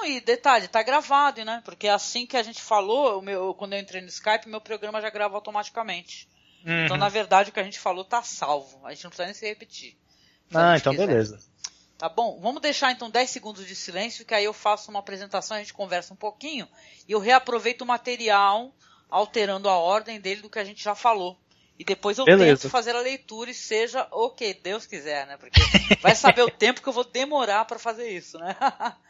Não, e detalhe, tá gravado, né? Porque assim que a gente falou, meu, quando eu entrei no Skype, meu programa já grava automaticamente. Uhum. Então, na verdade, o que a gente falou tá salvo. A gente não precisa nem se repetir. Ah, então quiser. beleza. Tá bom? Vamos deixar então 10 segundos de silêncio, que aí eu faço uma apresentação, a gente conversa um pouquinho e eu reaproveito o material, alterando a ordem dele do que a gente já falou. E depois eu Beleza. tento fazer a leitura e seja o que Deus quiser, né? Porque vai saber o tempo que eu vou demorar para fazer isso, né?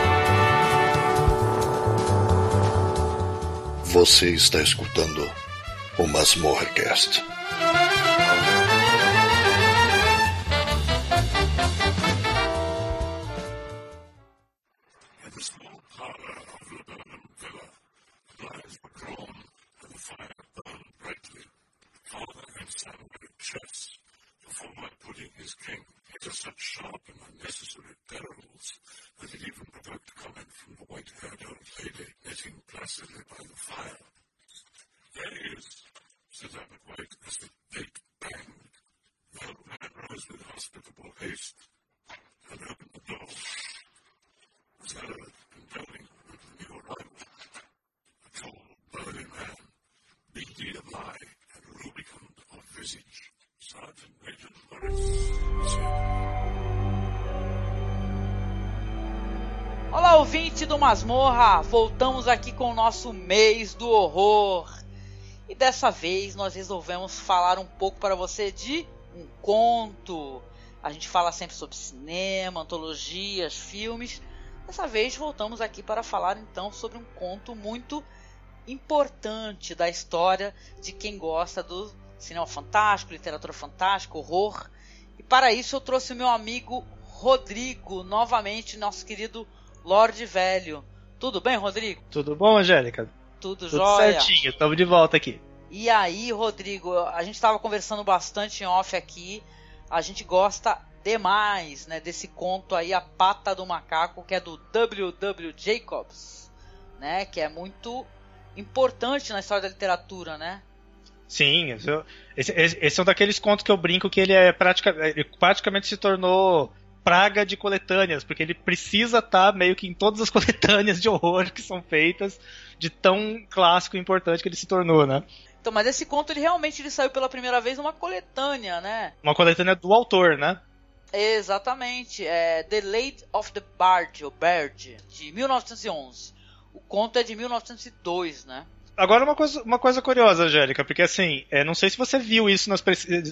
Você está escutando o Masmorrecast. Do Masmorra, voltamos aqui com o nosso mês do horror. E dessa vez nós resolvemos falar um pouco para você de um conto. A gente fala sempre sobre cinema, antologias, filmes. Dessa vez voltamos aqui para falar então sobre um conto muito importante da história de quem gosta do cinema fantástico, literatura fantástica, horror. E para isso eu trouxe o meu amigo Rodrigo, novamente nosso querido Lorde Velho. Tudo bem, Rodrigo? Tudo bom, Angélica? Tudo, Tudo jóia. certinho, estamos de volta aqui. E aí, Rodrigo, a gente estava conversando bastante em off aqui. A gente gosta demais, né, desse conto aí, A Pata do Macaco, que é do W.W. Jacobs, né, que é muito importante na história da literatura, né? Sim, esse, esse, esse é um daqueles contos que eu brinco que ele é pratica, ele praticamente se tornou praga de coletâneas, porque ele precisa estar tá meio que em todas as coletâneas de horror que são feitas, de tão clássico e importante que ele se tornou, né? Então, mas esse conto ele realmente ele saiu pela primeira vez numa coletânea, né? Uma coletânea do autor, né? Exatamente, é The Late of the Bard, ou Bird, de 1911. O conto é de 1902, né? Agora uma coisa, uma coisa curiosa, Angélica, porque assim, é, não sei se você viu isso nas,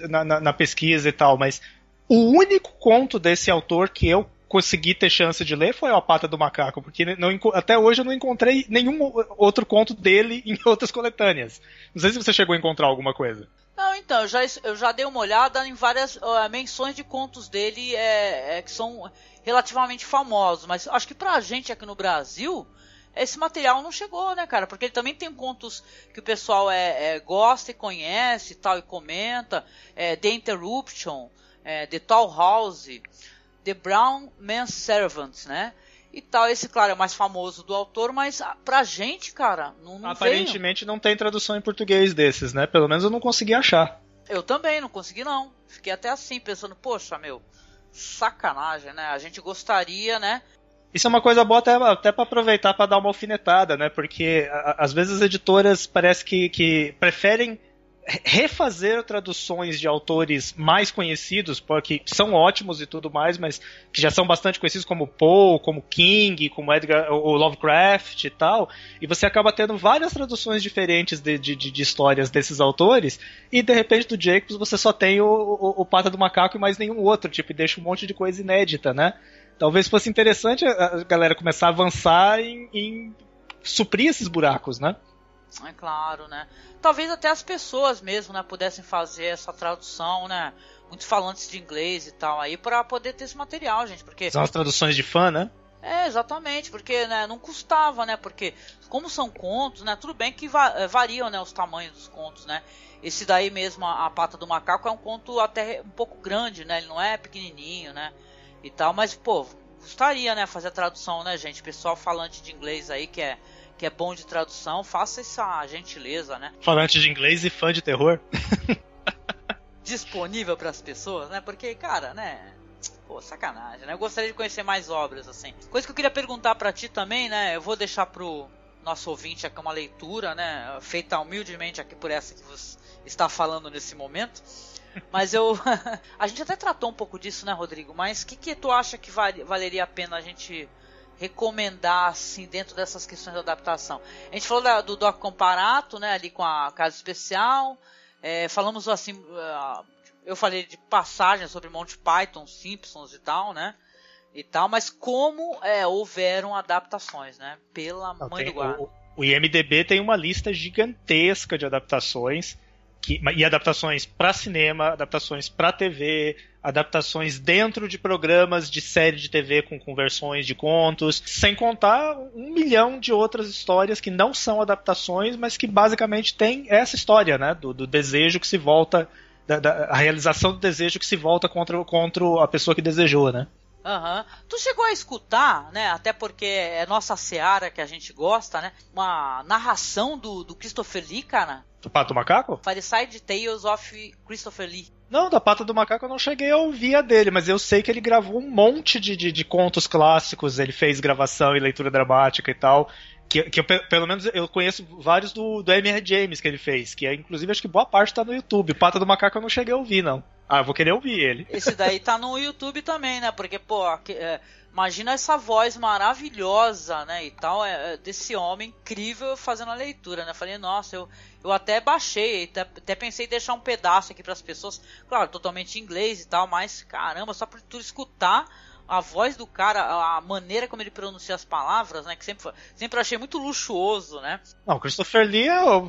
na, na, na pesquisa e tal, mas o único conto desse autor que eu consegui ter chance de ler foi A Pata do Macaco, porque não, até hoje eu não encontrei nenhum outro conto dele em outras coletâneas. Não sei se você chegou a encontrar alguma coisa. Não, então, eu já, eu já dei uma olhada em várias uh, menções de contos dele é, é, que são relativamente famosos, mas acho que pra gente aqui no Brasil, esse material não chegou, né, cara? Porque ele também tem contos que o pessoal é, é gosta e conhece e tal, e comenta, é, The Interruption, é, The Tall House, The Brown Man's Servant, né? E tal, esse, claro, é o mais famoso do autor, mas ah, pra gente, cara, não, não Aparentemente veio. não tem tradução em português desses, né? Pelo menos eu não consegui achar. Eu também, não consegui não. Fiquei até assim, pensando, poxa, meu, sacanagem, né? A gente gostaria, né? Isso é uma coisa boa até, até para aproveitar para dar uma alfinetada, né? Porque a, às vezes as editoras parece que, que preferem refazer traduções de autores mais conhecidos, porque são ótimos e tudo mais, mas que já são bastante conhecidos como Poe, como King, como Edgar, o Lovecraft e tal, e você acaba tendo várias traduções diferentes de, de, de histórias desses autores, e de repente do Jacobs você só tem o, o, o Pata do Macaco e mais nenhum outro, tipo, e deixa um monte de coisa inédita, né? Talvez fosse interessante a galera começar a avançar em, em suprir esses buracos, né? É claro, né? Talvez até as pessoas mesmo, né, pudessem fazer essa tradução, né? Muitos falantes de inglês e tal aí para poder ter esse material, gente, porque são as traduções de fã, né? É, exatamente, porque né, não custava, né? Porque como são contos, né? Tudo bem que va eh, variam, né, os tamanhos dos contos, né? Esse daí mesmo, a, a pata do macaco é um conto até um pouco grande, né? Ele não é pequenininho, né? E tal, mas pô, custaria, né, fazer a tradução, né, gente? Pessoal falante de inglês aí que é que é bom de tradução, faça essa gentileza, né? Falante de inglês e fã de terror. Disponível para as pessoas, né? Porque, cara, né? Pô, sacanagem, né? Eu gostaria de conhecer mais obras, assim. Coisa que eu queria perguntar para ti também, né? Eu vou deixar pro nosso ouvinte aqui uma leitura, né? Feita humildemente aqui por essa que você está falando nesse momento. Mas eu. a gente até tratou um pouco disso, né, Rodrigo? Mas o que, que tu acha que valeria a pena a gente recomendar assim dentro dessas questões de adaptação? A gente falou da, do Doc Comparato, né, ali com a casa especial. É, falamos assim, uh, eu falei de passagens sobre Monty Python, Simpsons e tal, né? E tal, mas como é, houveram adaptações, né? Pela Não, mãe do guarda. O, o IMDB tem uma lista gigantesca de adaptações que, e adaptações para cinema, adaptações para TV, adaptações dentro de programas de série de TV com conversões de contos, sem contar um milhão de outras histórias que não são adaptações, mas que basicamente tem essa história, né, do, do desejo que se volta, da, da, a realização do desejo que se volta contra, contra a pessoa que desejou, né? Uhum. Tu chegou a escutar, né? Até porque é nossa seara que a gente gosta, né? Uma narração do, do Christopher Lee, cara. Do Pato Macaco? Fireside Tales of Christopher Lee. Não, da Pata do Macaco eu não cheguei a ouvir a dele, mas eu sei que ele gravou um monte de, de, de contos clássicos, ele fez gravação e leitura dramática e tal. Que, que eu, pelo menos eu conheço vários do, do M.R. James que ele fez, que é, inclusive acho que boa parte tá no YouTube. Pata do Macaco eu não cheguei a ouvir, não. Ah, eu vou querer ouvir ele. Esse daí tá no YouTube também, né? Porque, pô, é, imagina essa voz maravilhosa, né? E tal, é, é, desse homem incrível fazendo a leitura, né? Falei, nossa, eu, eu até baixei, até, até pensei em deixar um pedaço aqui para as pessoas, claro, totalmente em inglês e tal, mas caramba, só por tu escutar a voz do cara, a maneira como ele pronuncia as palavras, né? Que sempre, sempre achei muito luxuoso, né? Não, o Christopher Lee é o,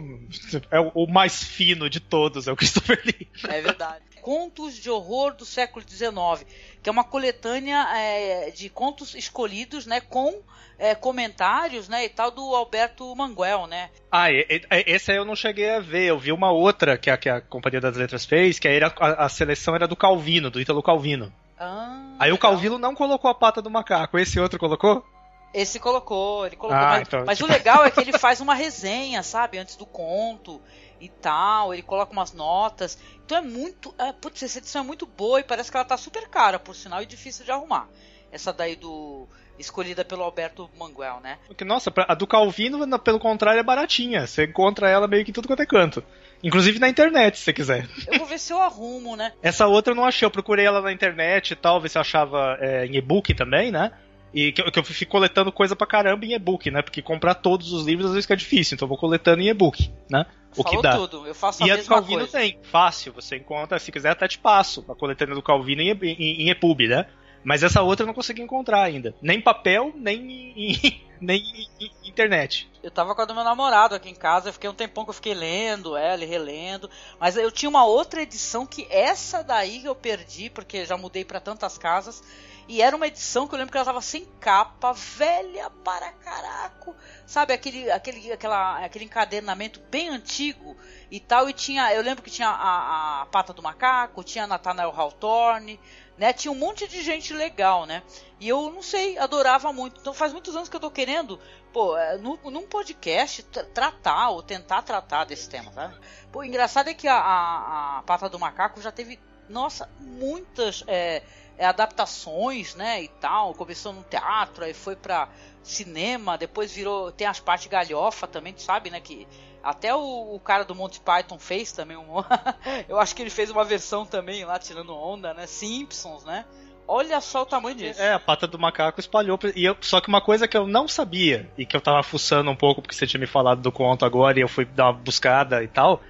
é o mais fino de todos, é o Christopher Lee. É verdade. Contos de Horror do século XIX, que é uma coletânea é, de contos escolhidos, né? Com é, comentários, né, e tal do Alberto Manguel, né? Ah, e, e, esse aí eu não cheguei a ver. Eu vi uma outra que a, que a Companhia das Letras fez, que aí a, a, seleção era do Calvino, do Ítalo Calvino. Ah, Aí legal. o Calvino não colocou a pata do macaco, esse outro colocou? Esse colocou, ele colocou. Ah, mas, então, mas tipo... o legal é que ele faz uma resenha, sabe? Antes do conto e tal, ele coloca umas notas. Então é muito. É, putz, essa edição é muito boa e parece que ela tá super cara, por sinal, e difícil de arrumar. Essa daí do. Escolhida pelo Alberto Manguel, né? Porque, nossa, a do Calvino, pelo contrário, é baratinha. Você encontra ela meio que em tudo quanto é canto. Inclusive na internet, se você quiser. Eu vou ver se eu arrumo, né? Essa outra eu não achei. Eu procurei ela na internet e tal, ver se eu achava é, em e-book também, né? E que, que eu fico coletando coisa pra caramba em e-book, né? Porque comprar todos os livros às vezes fica difícil, então eu vou coletando em e-book, né? O Falou que dá. tudo, eu faço a e mesma a do Calvino coisa. tem, fácil, você encontra, se quiser até te passo, a coletânea do Calvino em, em, em EPUB, né? Mas essa outra eu não consegui encontrar ainda. Nem papel, nem em, nem em internet. Eu tava com a do meu namorado aqui em casa, eu fiquei um tempão que eu fiquei lendo ela e relendo. Mas eu tinha uma outra edição que essa daí eu perdi, porque já mudei para tantas casas. E era uma edição que eu lembro que ela tava sem capa, velha para caraco. Sabe, aquele, aquele, aquela, aquele encadenamento bem antigo e tal. E tinha, eu lembro que tinha a, a Pata do Macaco, tinha Nathaniel Hawthorne, né? Tinha um monte de gente legal, né? E eu não sei, adorava muito. Então faz muitos anos que eu tô querendo, pô, no, num podcast tratar ou tentar tratar desse tema, sabe? Pô, engraçado é que a, a, a Pata do Macaco já teve, nossa, muitas. É, é, adaptações, né, e tal. Começou no teatro, aí foi pra cinema, depois virou. Tem as partes galhofa também, tu sabe, né? Que até o, o cara do Monty Python fez também um. eu acho que ele fez uma versão também lá, tirando onda, né? Simpsons, né? Olha só o tamanho disso. É, a pata do macaco espalhou. E eu, só que uma coisa que eu não sabia, e que eu tava fuçando um pouco, porque você tinha me falado do conto agora e eu fui dar uma buscada e tal,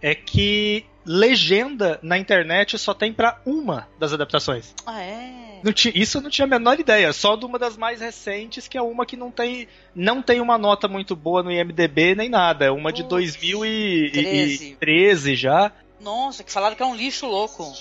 é que legenda na internet só tem para uma das adaptações. Ah, é? isso eu não tinha a menor ideia, só de uma das mais recentes, que é uma que não tem, não tem uma nota muito boa no IMDB nem nada. É uma de 2013 já. Nossa, que falaram que é um lixo louco.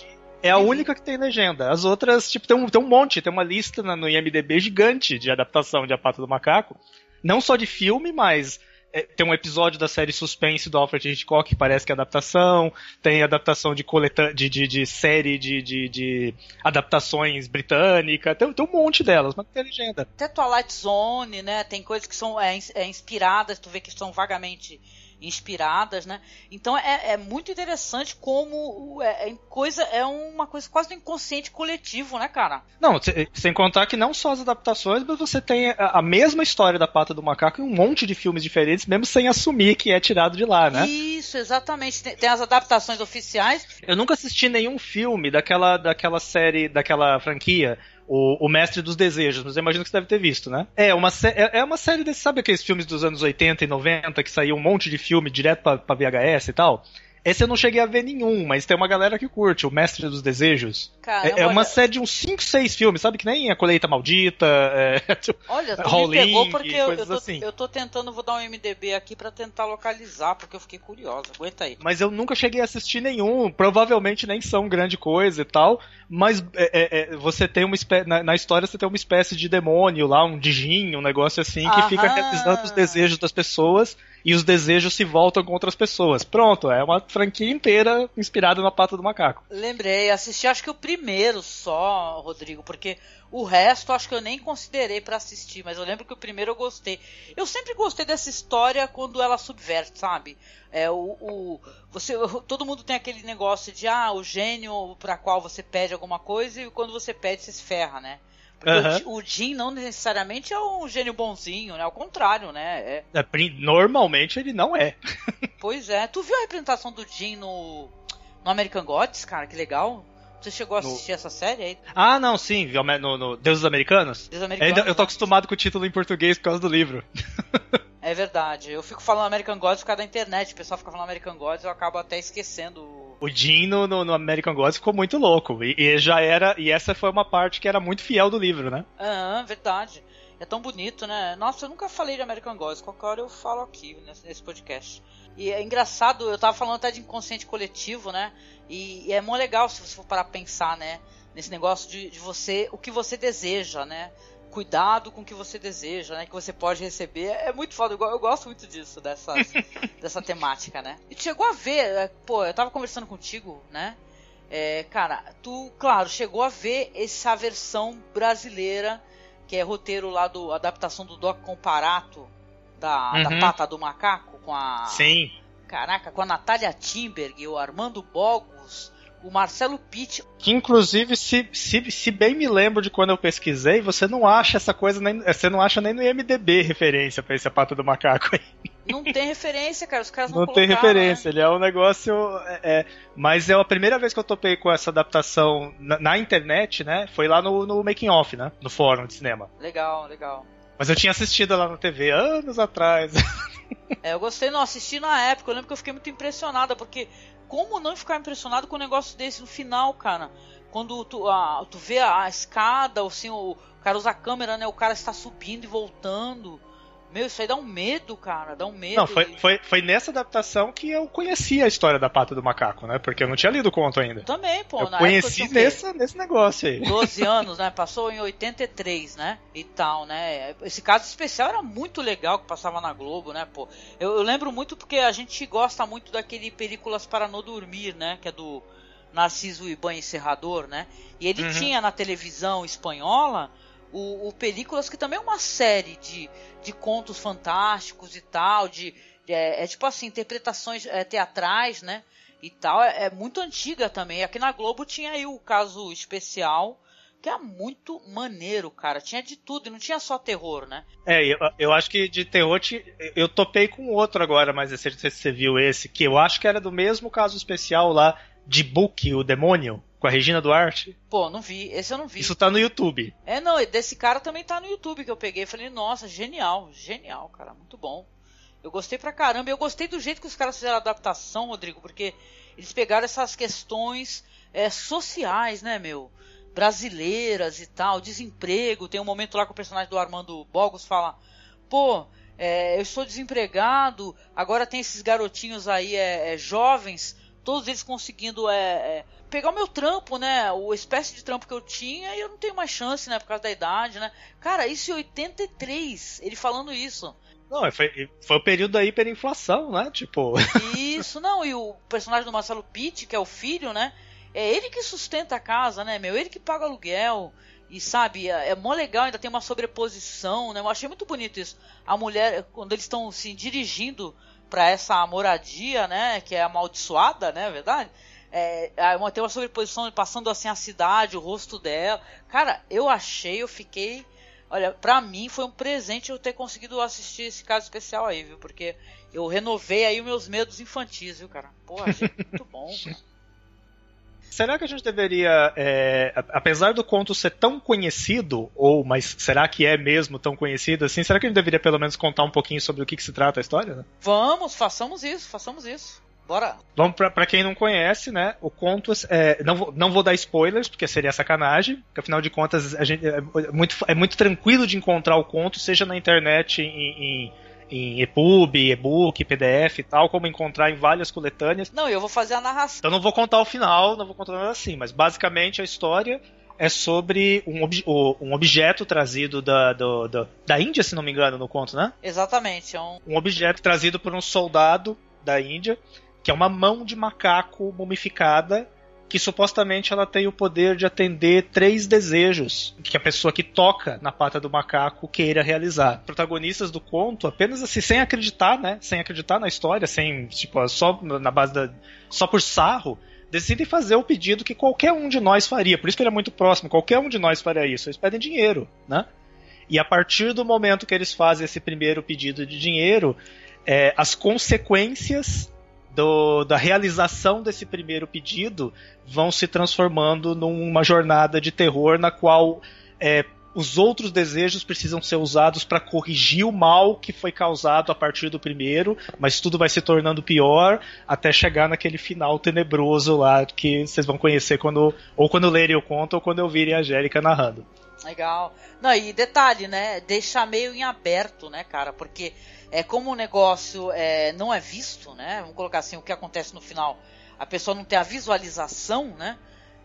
É a única que tem legenda. As outras, tipo, tem um, tem um monte, tem uma lista no IMDB gigante de adaptação de A Pata do Macaco. Não só de filme, mas tem um episódio da série Suspense do Alfred Hitchcock que parece que é adaptação, tem adaptação de, coleta de, de, de série de, de, de, adaptações britânica, tem, tem, um monte delas, mas tem legenda. Até Twilight Zone, né? Tem coisas que são é, é inspiradas, tu vê que são vagamente inspiradas, né? Então é, é muito interessante como é, é, coisa é uma coisa quase do inconsciente coletivo, né, cara? Não, sem contar que não só as adaptações, mas você tem a, mesma história da pata do macaco em um monte de filmes diferentes, mesmo sem assumir que é tirado de lá, né? Isso, exatamente. Tem, tem as adaptações oficiais. Eu nunca assisti nenhum filme daquela, daquela série, daquela franquia o, o Mestre dos Desejos, mas eu imagino que você deve ter visto, né? É uma, é, é uma série desse, sabe aqueles filmes dos anos 80 e 90 que saiu um monte de filme direto pra VHS e tal? Esse eu não cheguei a ver nenhum, mas tem uma galera que curte, o Mestre dos Desejos. Caramba, é, é uma olha... série de uns 5, 6 filmes, sabe? Que nem a Colheita Maldita, é, tipo, Olha, tu me pegou porque eu, eu, tô, assim. eu tô tentando, vou dar um MDB aqui para tentar localizar, porque eu fiquei curiosa. Aguenta aí. Mas eu nunca cheguei a assistir nenhum, provavelmente nem são grande coisa e tal, mas é, é, é você tem uma espécie, na, na, história você tem uma espécie de demônio lá, um dijinho, um negócio assim, que Aham. fica realizando os desejos das pessoas e os desejos se voltam com outras pessoas. Pronto, é uma franquia inteira inspirada na pata do macaco. Lembrei, assisti acho que o primeiro só, Rodrigo, porque o resto acho que eu nem considerei para assistir, mas eu lembro que o primeiro eu gostei. Eu sempre gostei dessa história quando ela subverte, sabe? É o, o você todo mundo tem aquele negócio de ah, o gênio para qual você pede alguma coisa e quando você pede você se ferra, né? Uhum. O, Jim não necessariamente é um gênio bonzinho, né? Ao contrário, né? É... É, normalmente ele não é. pois é. Tu viu a representação do Jim no, no American Gods, cara? Que legal. Você chegou a assistir no... essa série aí? Ah, não, sim. No, no Deuses Americanos? Deuses Americanos. eu tô né? acostumado com o título em português por causa do livro. é verdade. Eu fico falando American Gods por causa da internet. O pessoal fica falando American Gods e eu acabo até esquecendo o Jim no, no, no, American Gods ficou muito louco. E, e, já era. E essa foi uma parte que era muito fiel do livro, né? Ah, verdade. É tão bonito, né? Nossa, eu nunca falei de American Gods. Qualquer hora eu falo aqui nesse, podcast. E é engraçado, eu tava falando até de inconsciente coletivo, né? E, e é muito legal se você for parar pensar, né? Nesse negócio de, de você, o que você deseja, né? Cuidado com o que você deseja, né? Que você pode receber. É muito foda. Eu, gosto muito disso, dessas, dessa temática, né? E chegou a ver, é, pô, eu tava conversando contigo, né? É, cara, tu, claro, chegou a ver essa versão brasileira, que é roteiro lá do adaptação do Doc Comparato, da, uhum. da Pata do Macaco, com a. Sim. Caraca, com a Natália Timberg, o Armando Bogos, o Marcelo Pitt. Que inclusive, se, se, se bem me lembro de quando eu pesquisei, você não acha essa coisa, nem, você não acha nem no IMDB referência pra esse pata do macaco aí. Não tem referência, cara. Os caras não Não tem referência, né? ele é um negócio. É, é, mas é a primeira vez que eu topei com essa adaptação na, na internet, né? Foi lá no, no Making Off, né? No fórum de cinema. Legal, legal. Mas eu tinha assistido lá na TV anos atrás. É, eu gostei, não, assisti na época. Eu lembro que eu fiquei muito impressionada, porque como não ficar impressionado com um negócio desse no final, cara? Quando tu, a, tu vê a, escada, assim, o, o cara usa a câmera, né? O cara está subindo e voltando. Meu, isso aí dá um medo, cara, dá um medo. Não, foi, foi, foi nessa adaptação que eu conheci a história da pata do macaco, né? Porque eu não tinha lido o conto ainda. Também, pô. Eu conheci nesse, nesse negócio aí. 12 anos, né? Passou em 83, né? E tal, né? Esse caso especial era muito legal que passava na Globo, né, pô? Eu, eu lembro muito porque a gente gosta muito daquele Películas para não dormir, né? Que é do Narciso Iban Serrador, né? E ele uhum. tinha na televisão espanhola o, o Películas, que também é uma série de, de contos fantásticos e tal, de, de é, é, tipo assim, interpretações é, teatrais, né? E tal, é, é, muito antiga também. Aqui na Globo tinha aí o caso especial, que é muito maneiro, cara. Tinha de tudo, e não tinha só terror, né? É, eu, eu acho que de terror eu topei com outro agora, mas não sei se você viu esse, que eu acho que era do mesmo caso especial lá de Book, o demônio, com a Regina Duarte. Pô, não vi, esse eu não vi. Isso tá no YouTube. É, não, desse cara também tá no YouTube que eu peguei. Falei, nossa, genial, genial, cara, muito bom. Eu gostei pra caramba. Eu gostei do jeito que os caras fizeram a adaptação, Rodrigo, porque eles pegaram essas questões é, sociais, né, meu? brasileiras e tal, desemprego. Tem um momento lá que o personagem do Armando Bogos fala: pô, é, eu estou desempregado, agora tem esses garotinhos aí é, é, jovens, todos eles conseguindo é, é, pegar o meu trampo, né? O espécie de trampo que eu tinha e eu não tenho mais chance, né? Por causa da idade, né? Cara, isso em 83, ele falando isso. Não, foi, foi o período da hiperinflação, né? Tipo. Isso, não, e o personagem do Marcelo Pitt, que é o filho, né? É ele que sustenta a casa, né, meu? Ele que paga aluguel. E sabe, é, é mó legal, ainda tem uma sobreposição, né? Eu achei muito bonito isso. A mulher, quando eles estão se assim, dirigindo para essa moradia, né? Que é amaldiçoada, né? É verdade? É, tem uma sobreposição passando assim a cidade, o rosto dela. Cara, eu achei, eu fiquei. Olha, pra mim foi um presente eu ter conseguido assistir esse caso especial aí, viu? Porque eu renovei aí os meus medos infantis, viu, cara? Pô, achei muito bom, cara. Será que a gente deveria, é, apesar do conto ser tão conhecido, ou mas será que é mesmo tão conhecido assim? Será que a gente deveria pelo menos contar um pouquinho sobre o que, que se trata a história? Né? Vamos, façamos isso, façamos isso. Bora. Vamos pra, pra quem não conhece, né? O conto. É, não, vou, não vou dar spoilers, porque seria sacanagem. Porque afinal de contas, a gente, é, muito, é muito tranquilo de encontrar o conto, seja na internet, em, em em EPUB, e-book, PDF e tal, como encontrar em várias coletâneas. Não, eu vou fazer a narração. Então não vou contar o final, não vou contar nada assim, mas basicamente a história é sobre um, ob um objeto trazido da, do, do, da Índia, se não me engano, no conto, né? Exatamente. É um... um objeto trazido por um soldado da Índia, que é uma mão de macaco mumificada que supostamente ela tem o poder de atender três desejos que a pessoa que toca na pata do macaco queira realizar. Protagonistas do conto, apenas assim, sem acreditar, né? Sem acreditar na história, sem, tipo, só na base da. só por sarro, decidem fazer o pedido que qualquer um de nós faria. Por isso que ele é muito próximo, qualquer um de nós faria isso. Eles pedem dinheiro, né? E a partir do momento que eles fazem esse primeiro pedido de dinheiro, é, as consequências do, da realização desse primeiro pedido vão se transformando numa jornada de terror na qual é, os outros desejos precisam ser usados para corrigir o mal que foi causado a partir do primeiro, mas tudo vai se tornando pior até chegar naquele final tenebroso lá que vocês vão conhecer quando ou quando lerem o conto ou quando ouvirem a Angélica narrando. Legal. Não, e detalhe, né? Deixar meio em aberto, né, cara? Porque é como o negócio é, não é visto, né? Vamos colocar assim, o que acontece no final, a pessoa não tem a visualização, né?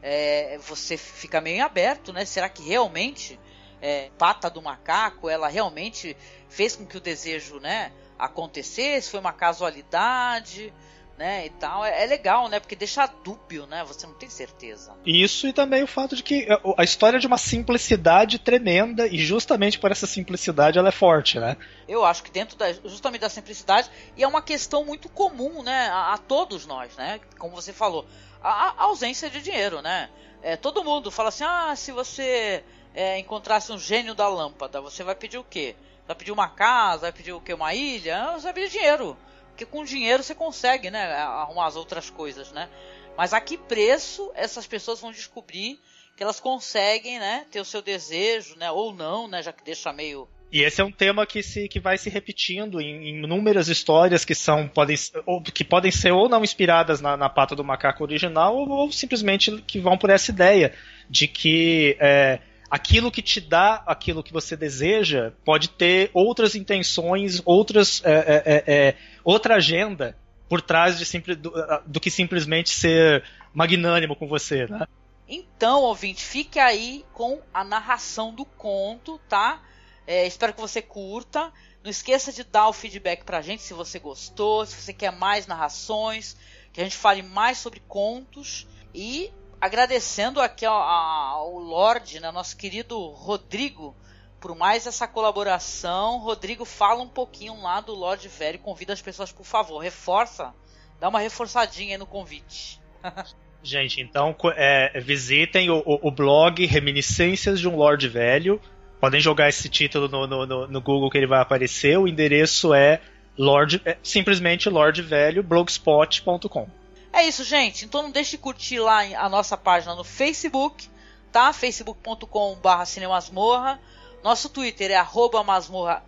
É, você fica meio aberto, né? Será que realmente é, pata do macaco, ela realmente fez com que o desejo, né, acontecesse? Foi uma casualidade? Né, e tal, é, é, legal, né, porque deixa dúbio, né, você não tem certeza. Isso e também o fato de que a história é de uma simplicidade tremenda e justamente por essa simplicidade ela é forte, né? Eu acho que dentro da, justamente da simplicidade, e é uma questão muito comum, né, a, a todos nós, né, como você falou, a, a, ausência de dinheiro, né, é, todo mundo fala assim, ah, se você é, encontrasse um gênio da lâmpada, você vai pedir o quê? Vai pedir uma casa, vai pedir o quê? Uma ilha? Ah, você vai pedir dinheiro. Porque com dinheiro você consegue, né, arrumar as outras coisas, né? Mas a que preço essas pessoas vão descobrir que elas conseguem, né, ter o seu desejo, né, ou não, né, já que deixa meio e esse é um tema que, se, que vai se repetindo em, em inúmeras histórias que são podem, ou, que podem ser ou não inspiradas na, na pata do macaco original ou, ou, simplesmente que vão por essa ideia de que é, aquilo que te dá aquilo que você deseja pode ter outras intenções, outras é, é, é, é outra agenda por trás de simples, do, do, que simplesmente ser magnânimo com você, né? Então, ouvinte, fique aí com a narração do conto, tá? É, espero que você curta. Não esqueça de dar o feedback pra gente se você gostou, se você quer mais narrações, que a gente fale mais sobre contos. E agradecendo aqui ao, ao Lorde, né, nosso querido Rodrigo, por mais essa colaboração. Rodrigo, fala um pouquinho lá do Lorde Velho. Convida as pessoas, por favor, reforça, dá uma reforçadinha aí no convite. Gente, então é, visitem o, o, o, blog Reminiscências de um Lorde Velho. Podem jogar esse título no, no, no Google que ele vai aparecer. O endereço é, Lord, é simplesmente lordvelho.blogspot.com. É isso, gente. Então não deixe de curtir lá a nossa página no Facebook, tá? facebook.com.br cinemasmorra. Nosso Twitter é arroba masmorra.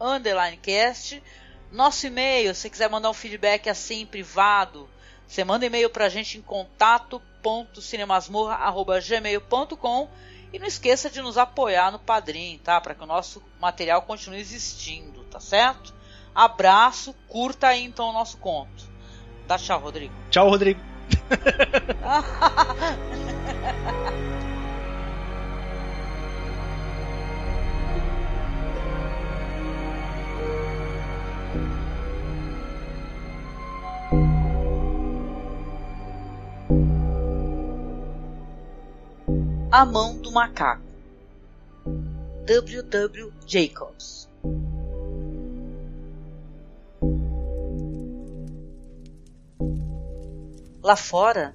Nosso e-mail, se quiser mandar um feedback assim privado, você manda e-mail pra gente em contato.cinemasmorra.gmail.com e não esqueça de nos apoiar no Padrim, tá? Para que o nosso material continue existindo, tá certo? Abraço, curta aí então o nosso conto. Dá tchau, Rodrigo. Tchau, Rodrigo. A Mão do Macaco W. W. Jacobs Lá fora,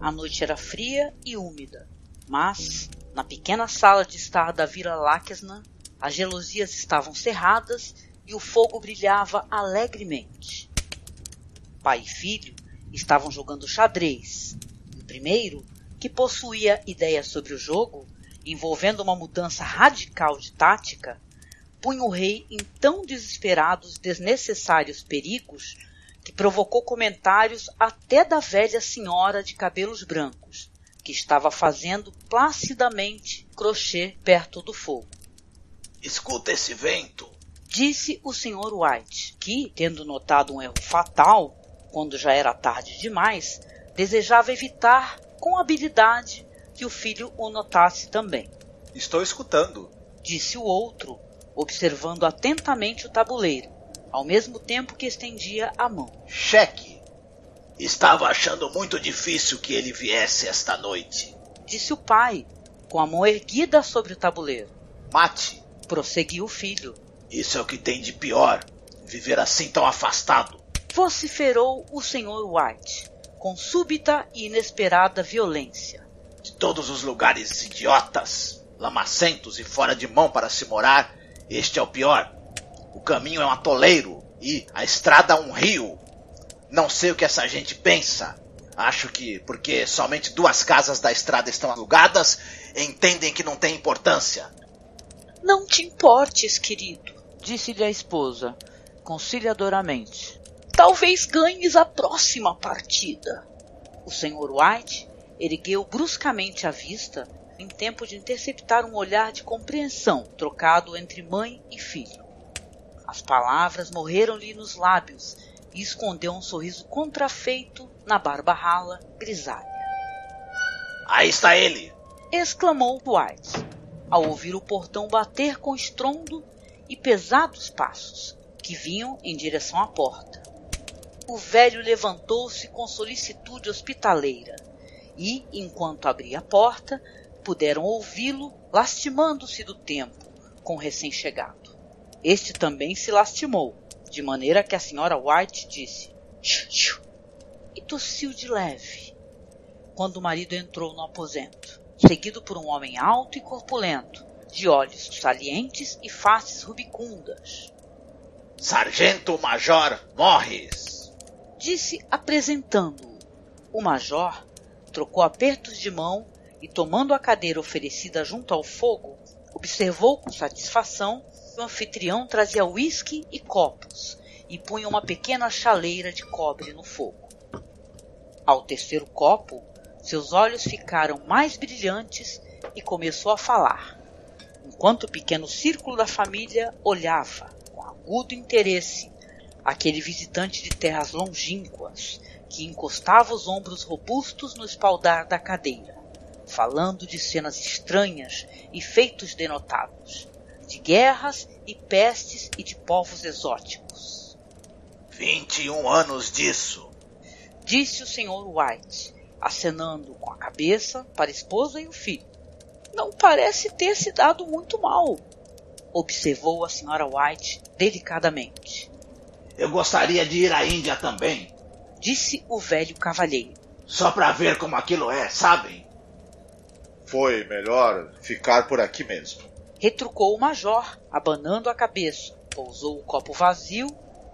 a noite era fria e úmida, mas, na pequena sala de estar da Vila Lakesna, as gelosias estavam cerradas e o fogo brilhava alegremente. Pai e filho estavam jogando xadrez. O primeiro que possuía ideias sobre o jogo, envolvendo uma mudança radical de tática, punha o rei em tão desesperados desnecessários perigos que provocou comentários até da velha senhora de cabelos brancos, que estava fazendo placidamente crochê perto do fogo. Escuta esse vento, disse o Sr. White, que, tendo notado um erro fatal, quando já era tarde demais, desejava evitar com habilidade que o filho o notasse também. Estou escutando, disse o outro, observando atentamente o tabuleiro, ao mesmo tempo que estendia a mão. Cheque. Estava achando muito difícil que ele viesse esta noite, disse o pai, com a mão erguida sobre o tabuleiro. Mate, prosseguiu o filho. Isso é o que tem de pior, viver assim tão afastado. Vociferou o Sr. White com súbita e inesperada violência. De todos os lugares idiotas, lamacentos e fora de mão para se morar, este é o pior. O caminho é um atoleiro e a estrada um rio. Não sei o que essa gente pensa. Acho que porque somente duas casas da estrada estão alugadas, entendem que não tem importância. Não te importes, querido, disse-lhe a esposa, conciliadoramente. Talvez ganhes a próxima partida. O Sr. White ergueu bruscamente a vista em tempo de interceptar um olhar de compreensão trocado entre mãe e filho. As palavras morreram-lhe nos lábios e escondeu um sorriso contrafeito na barba rala grisalha. Aí está ele! exclamou White, ao ouvir o portão bater com estrondo e pesados passos que vinham em direção à porta. O velho levantou-se com solicitude hospitaleira e, enquanto abria a porta, puderam ouvi-lo lastimando-se do tempo com o recém-chegado. Este também se lastimou, de maneira que a senhora White disse Xiu, e tossiu de leve quando o marido entrou no aposento, seguido por um homem alto e corpulento, de olhos salientes e faces rubicundas. Sargento Major Morris! Disse apresentando-o. O major trocou apertos de mão e, tomando a cadeira oferecida junto ao fogo, observou com satisfação que o anfitrião trazia uísque e copos e punha uma pequena chaleira de cobre no fogo. Ao terceiro copo, seus olhos ficaram mais brilhantes e começou a falar, enquanto o pequeno círculo da família olhava com agudo interesse aquele visitante de terras longínquas que encostava os ombros robustos no espaldar da cadeira, falando de cenas estranhas e feitos denotados, de guerras e pestes e de povos exóticos. Vinte e um anos disso, disse o Sr. White, acenando com a cabeça para a esposa e o filho. Não parece ter se dado muito mal, observou a Sra. White delicadamente. Eu gostaria de ir à Índia também, disse o velho cavalheiro. Só pra ver como aquilo é, sabem? Foi melhor ficar por aqui mesmo. Retrucou o major, abanando a cabeça. Pousou o copo vazio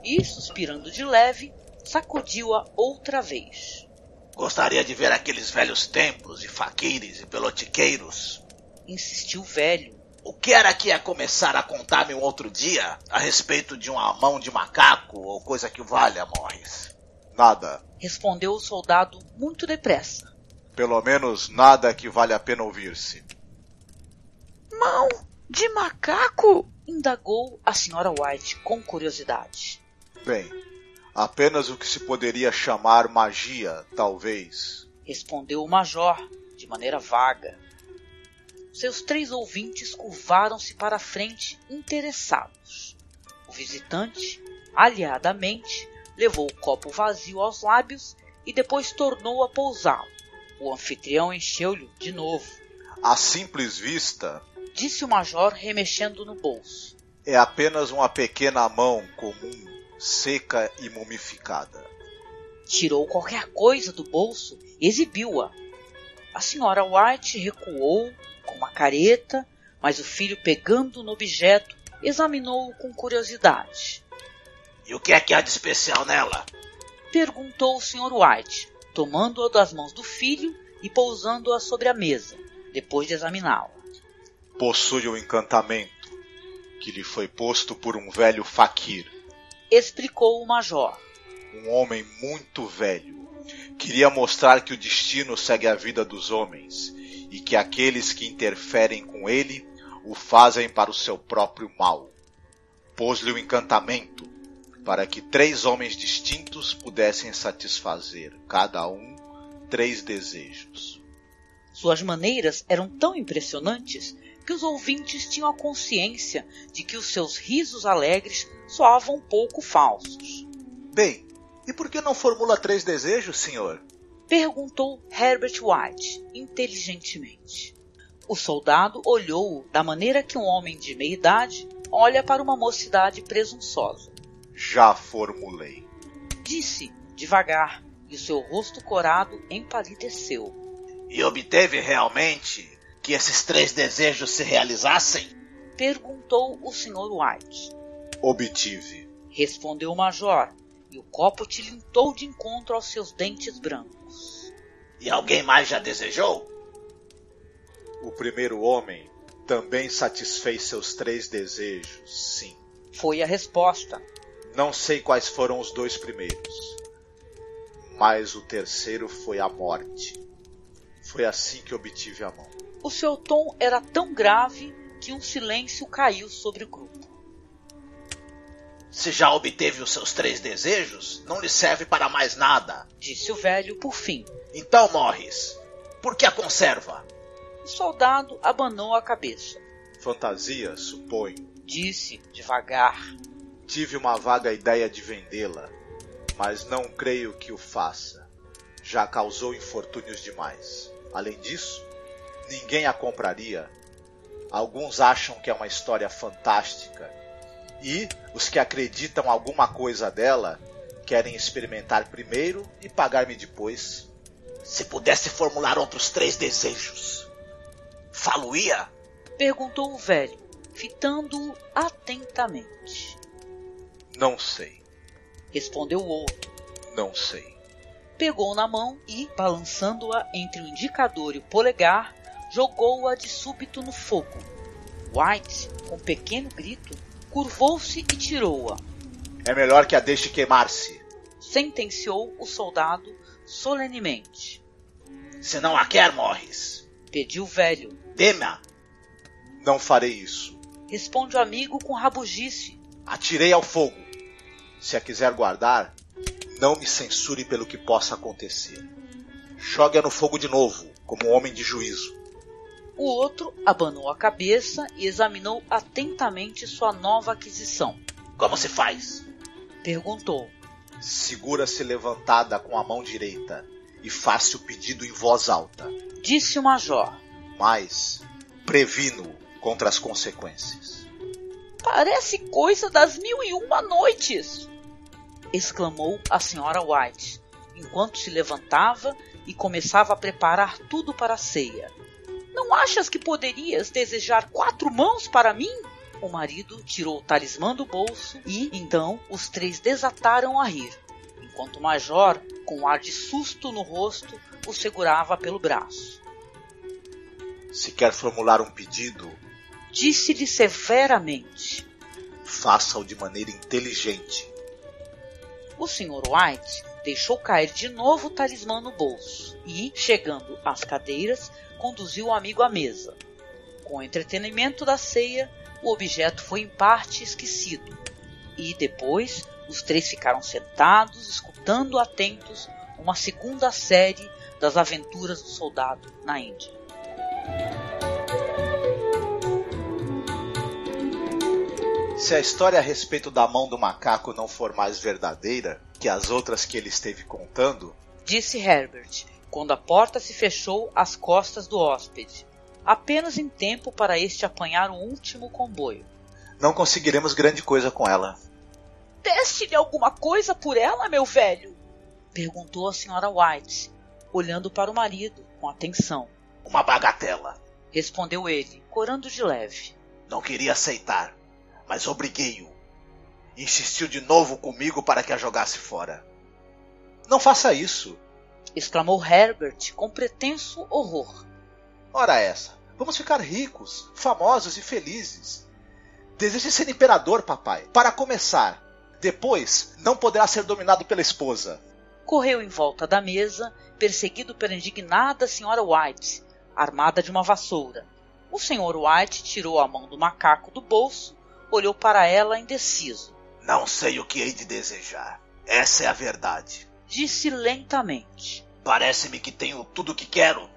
e, suspirando de leve, sacudiu-a outra vez. Gostaria de ver aqueles velhos templos e faquires e pelotiqueiros. Insistiu o velho. O que era que ia começar a contar-me um outro dia a respeito de uma mão de macaco ou coisa que valha, Morris? Nada. Respondeu o soldado muito depressa. Pelo menos nada que vale a pena ouvir-se. Mão de macaco? Indagou a senhora White com curiosidade. Bem, apenas o que se poderia chamar magia, talvez. Respondeu o major, de maneira vaga. Seus três ouvintes curvaram-se para a frente, interessados. O visitante, aliadamente, levou o copo vazio aos lábios e depois tornou a pousá-lo. O anfitrião encheu-lhe de novo. À simples vista, Disse o major, remexendo no bolso. é apenas uma pequena mão comum, seca e mumificada. Tirou qualquer coisa do bolso e exibiu-a. A senhora White recuou com uma careta, mas o filho, pegando no objeto, examinou-o com curiosidade. E o que é que há de especial nela? Perguntou o Sr. White, tomando-a das mãos do filho e pousando-a sobre a mesa, depois de examiná-la. Possui um encantamento que lhe foi posto por um velho faquir, Explicou o major. um homem muito velho. Queria mostrar que o destino segue a vida dos homens e que aqueles que interferem com ele o fazem para o seu próprio mal. Pôs-lhe o encantamento para que três homens distintos pudessem satisfazer, cada um, três desejos. Suas maneiras eram tão impressionantes que os ouvintes tinham a consciência de que os seus risos alegres soavam um pouco falsos. Bem, e por que não formula três desejos, senhor? Perguntou Herbert White, inteligentemente. O soldado olhou-o da maneira que um homem de meia idade olha para uma mocidade presunçosa. Já formulei. Disse, devagar, e o seu rosto corado empalideceu. E obteve realmente que esses três desejos se realizassem? Perguntou o Sr. White. Obtive. Respondeu o major, e o copo tilintou de encontro aos seus dentes brancos. E alguém mais já desejou? O primeiro homem também satisfez seus três desejos, sim. Foi a resposta. Não sei quais foram os dois primeiros, mas o terceiro foi a morte. Foi assim que obtive a mão. O seu tom era tão grave que um silêncio caiu sobre o grupo. Se já obteve os seus três desejos, não lhe serve para mais nada. Disse o velho por fim. Então, Morris, por que a conserva? O soldado abanou a cabeça. Fantasia, suponho. Disse devagar. Tive uma vaga ideia de vendê-la, mas não creio que o faça. Já causou infortúnios demais. Além disso, ninguém a compraria. Alguns acham que é uma história fantástica. E os que acreditam alguma coisa dela querem experimentar primeiro e pagar-me depois. Se pudesse formular outros três desejos, falo-ia? Perguntou o velho, fitando-o atentamente. Não sei, Respondeu o outro. não sei. Pegou na mão e, balançando-a entre o indicador e o polegar, jogou-a de súbito no fogo. White, com um pequeno grito, curvou-se e tirou-a. É melhor que a deixe queimar-se. Sentenciou o soldado solenemente. Se não a quer, Morris, Pediu o velho. dê-me-a. Não farei isso. Responde o amigo com rabugice. Atirei ao fogo. Se a quiser guardar, não me censure pelo que possa acontecer. Jogue-a no fogo de novo, como um homem de juízo. O outro abanou a cabeça e examinou atentamente sua nova aquisição. Como se faz? Perguntou. Segura-se levantada com a mão direita e faça o pedido em voz alta, Disse o major. mas previno contra as consequências. Parece coisa das mil e uma noites! exclamou a senhora White, enquanto se levantava e começava a preparar tudo para a ceia. Não achas que poderias desejar quatro mãos para mim? O marido tirou o talismã do bolso e, então, os três desataram a rir, enquanto o major, com um ar de susto no rosto, o segurava pelo braço. Se quer formular um pedido, disse-lhe severamente: Faça-o de maneira inteligente. O Sr. White deixou cair de novo o talismã no bolso e, chegando às cadeiras, conduziu o amigo à mesa. Com o entretenimento da ceia, o objeto foi em parte esquecido. E depois, os três ficaram sentados, escutando atentos uma segunda série das aventuras do soldado na Índia. Se a história a respeito da mão do macaco não for mais verdadeira que as outras que ele esteve contando, disse Herbert, quando a porta se fechou às costas do hóspede, apenas em tempo para este apanhar o último comboio. Não conseguiremos grande coisa com ela. Deste-lhe alguma coisa por ela, meu velho? perguntou a senhora White, olhando para o marido com atenção. Uma bagatela, respondeu ele, corando de leve. Não queria aceitar, mas obriguei-o. Insistiu de novo comigo para que a jogasse fora. Não faça isso, exclamou Herbert com pretenso horror. Ora essa, vamos ficar ricos, famosos e felizes. Deseja ser imperador, papai, para começar. Depois, não poderá ser dominado pela esposa. Correu em volta da mesa, perseguido pela indignada senhora White, armada de uma vassoura. O senhor White tirou a mão do macaco do bolso, olhou para ela indeciso. Não sei o que hei de desejar. Essa é a verdade. Disse lentamente. Parece-me que tenho tudo o que quero.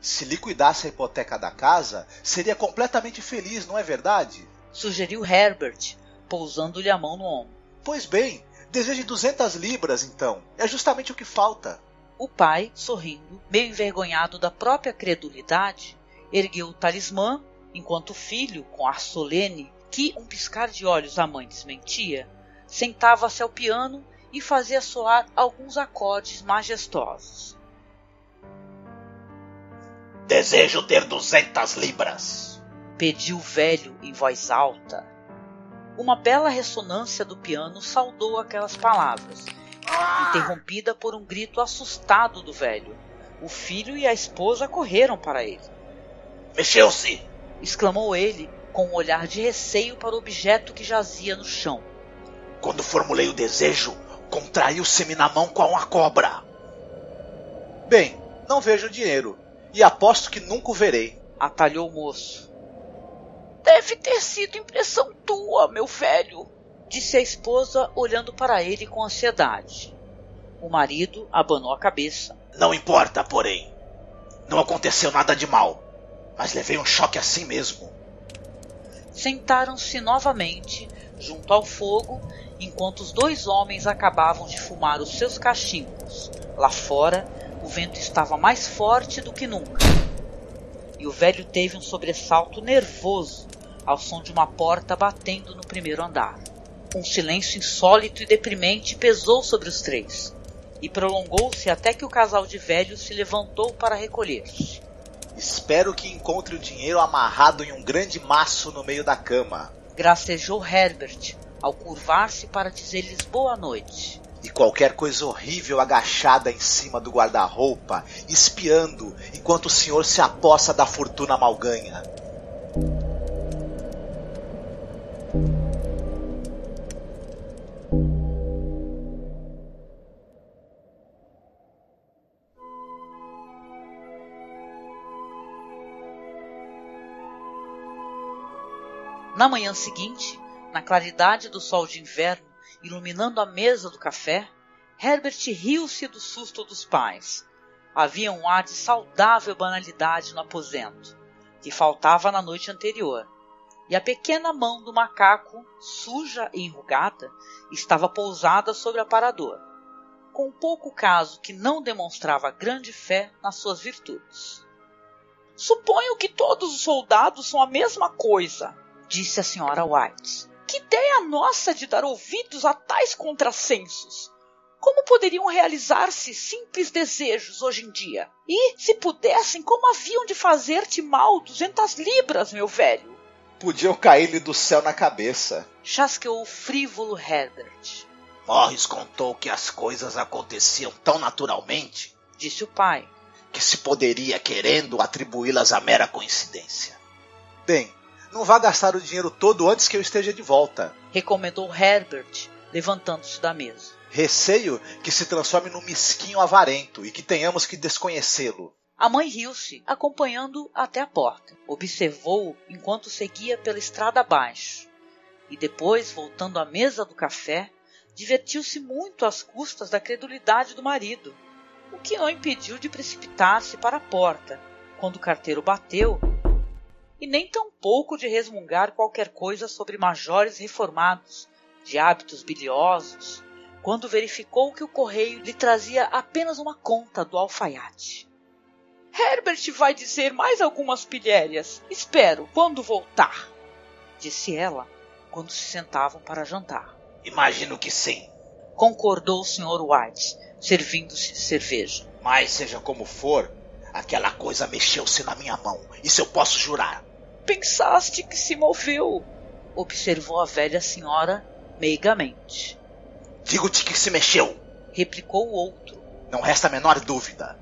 Se liquidasse a hipoteca da casa, seria completamente feliz, não é verdade? Sugeriu Herbert, pousando-lhe a mão no ombro. Pois bem, deseje 200 libras, então. É justamente o que falta. O pai, sorrindo, meio envergonhado da própria credulidade, ergueu o talismã, enquanto o filho, com ar solene, que um piscar de olhos a mãe desmentia, sentava-se ao piano e fazia soar alguns acordes majestosos. Desejo ter duzentas libras, pediu o velho em voz alta. Uma bela ressonância do piano saudou aquelas palavras, interrompida por um grito assustado do velho. O filho e a esposa correram para ele. Mexeu-se! exclamou ele, com um olhar de receio para o objeto que jazia no chão. Quando formulei o desejo, contraiu-se-me na mão com uma cobra. Bem, não vejo dinheiro, e aposto que nunca o verei. Atalhou o moço. Deve ter sido impressão tua, meu velho, disse a esposa, olhando para ele com ansiedade. O marido abanou a cabeça. Não importa, porém. Não aconteceu nada de mal, mas levei um choque assim mesmo sentaram-se novamente junto ao fogo enquanto os dois homens acabavam de fumar os seus cachimbos. Lá fora, o vento estava mais forte do que nunca. E o velho teve um sobressalto nervoso ao som de uma porta batendo no primeiro andar. Um silêncio insólito e deprimente pesou sobre os três, e prolongou-se até que o casal de velhos se levantou para recolher-se. Espero que encontre o dinheiro amarrado em um grande maço no meio da cama. Gracejou Herbert ao curvar-se para dizer-lhes boa noite. E qualquer coisa horrível agachada em cima do guarda-roupa, espiando enquanto o senhor se apossa da fortuna mal ganha. Na manhã seguinte, na claridade do sol de inverno, iluminando a mesa do café, Herbert riu-se do susto dos pais. Havia um ar de saudável banalidade no aposento, que faltava na noite anterior, e a pequena mão do macaco, suja e enrugada, estava pousada sobre o aparador, com pouco caso que não demonstrava grande fé nas suas virtudes. Suponho que todos os soldados são a mesma coisa, disse a senhora White. Que ideia nossa de dar ouvidos a tais contrassensos! Como poderiam realizar-se simples desejos hoje em dia? E, se pudessem, como haviam de fazer-te mal duzentas libras, meu velho? Podiam cair-lhe do céu na cabeça. Chasqueou o frívolo Herbert. Morris contou que as coisas aconteciam tão naturalmente, disse o pai, que se poderia, querendo, atribuí-las a mera coincidência. Bem, não vá gastar o dinheiro todo antes que eu esteja de volta, recomendou Herbert, levantando-se da mesa. Receio que se transforme num mesquinho avarento e que tenhamos que desconhecê-lo. A mãe riu-se, acompanhando até a porta. Observou enquanto seguia pela estrada abaixo. E depois, voltando à mesa do café, divertiu-se muito às custas da credulidade do marido, o que não impediu de precipitar-se para a porta, quando o carteiro bateu, e nem tampouco de resmungar qualquer coisa sobre majores reformados, de hábitos biliosos, quando verificou que o correio lhe trazia apenas uma conta do alfaiate. Herbert vai dizer mais algumas pilhérias. Espero quando voltar, disse ela, quando se sentavam para jantar. Imagino que sim, concordou o Sr. White, servindo-se de cerveja. Mas seja como for, aquela coisa mexeu-se na minha mão, isso eu posso jurar. Pensaste que se moveu, observou a velha senhora meigamente. Digo-te que se mexeu, replicou o outro. Não resta a menor dúvida.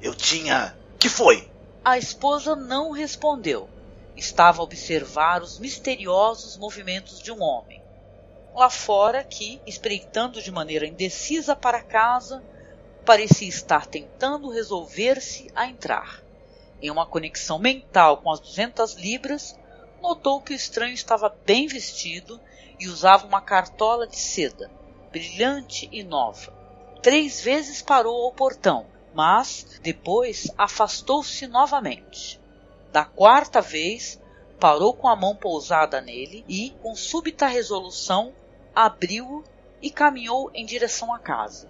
Eu tinha. Que foi? A esposa não respondeu. Estava a observar os misteriosos movimentos de um homem. Lá fora, que, espreitando de maneira indecisa para casa, parecia estar tentando resolver-se a entrar. Em uma conexão mental com as duzentas libras, notou que o estranho estava bem vestido e usava uma cartola de seda brilhante e nova. Três vezes parou ao portão, mas depois afastou-se novamente. Da quarta vez, parou com a mão pousada nele e, com súbita resolução, abriu-o e caminhou em direção à casa.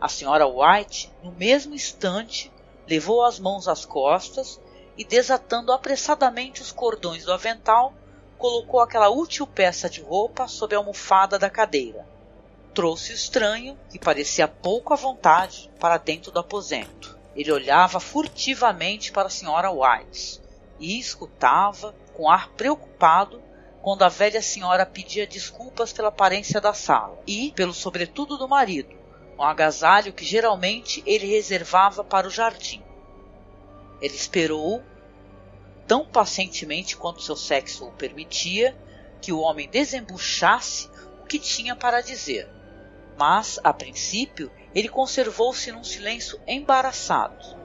A senhora White, no mesmo instante, levou as mãos às costas e, desatando apressadamente os cordões do avental, colocou aquela útil peça de roupa sob a almofada da cadeira trouxe o estranho, que parecia pouco à vontade, para dentro do aposento. Ele olhava furtivamente para a senhora White e escutava, com ar preocupado, quando a velha senhora pedia desculpas pela aparência da sala e pelo sobretudo do marido, um agasalho que geralmente ele reservava para o jardim. Ele esperou, tão pacientemente quanto seu sexo o permitia, que o homem desembuchasse o que tinha para dizer mas, a princípio, ele conservou-se num silêncio embaraçado.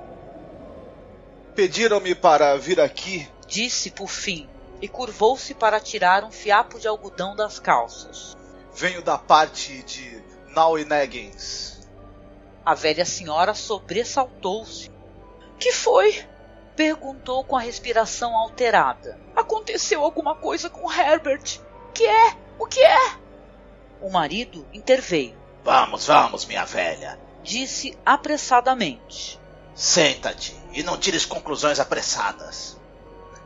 Pediram-me para vir aqui, disse por fim, e curvou-se para tirar um fiapo de algodão das calças. Venho da parte de Nauinegens. A velha senhora sobressaltou-se. Que foi? perguntou com a respiração alterada. Aconteceu alguma coisa com Herbert? Que é? O que é? O marido interveio. Vamos, vamos, minha velha, disse apressadamente. Senta-te e não tires conclusões apressadas.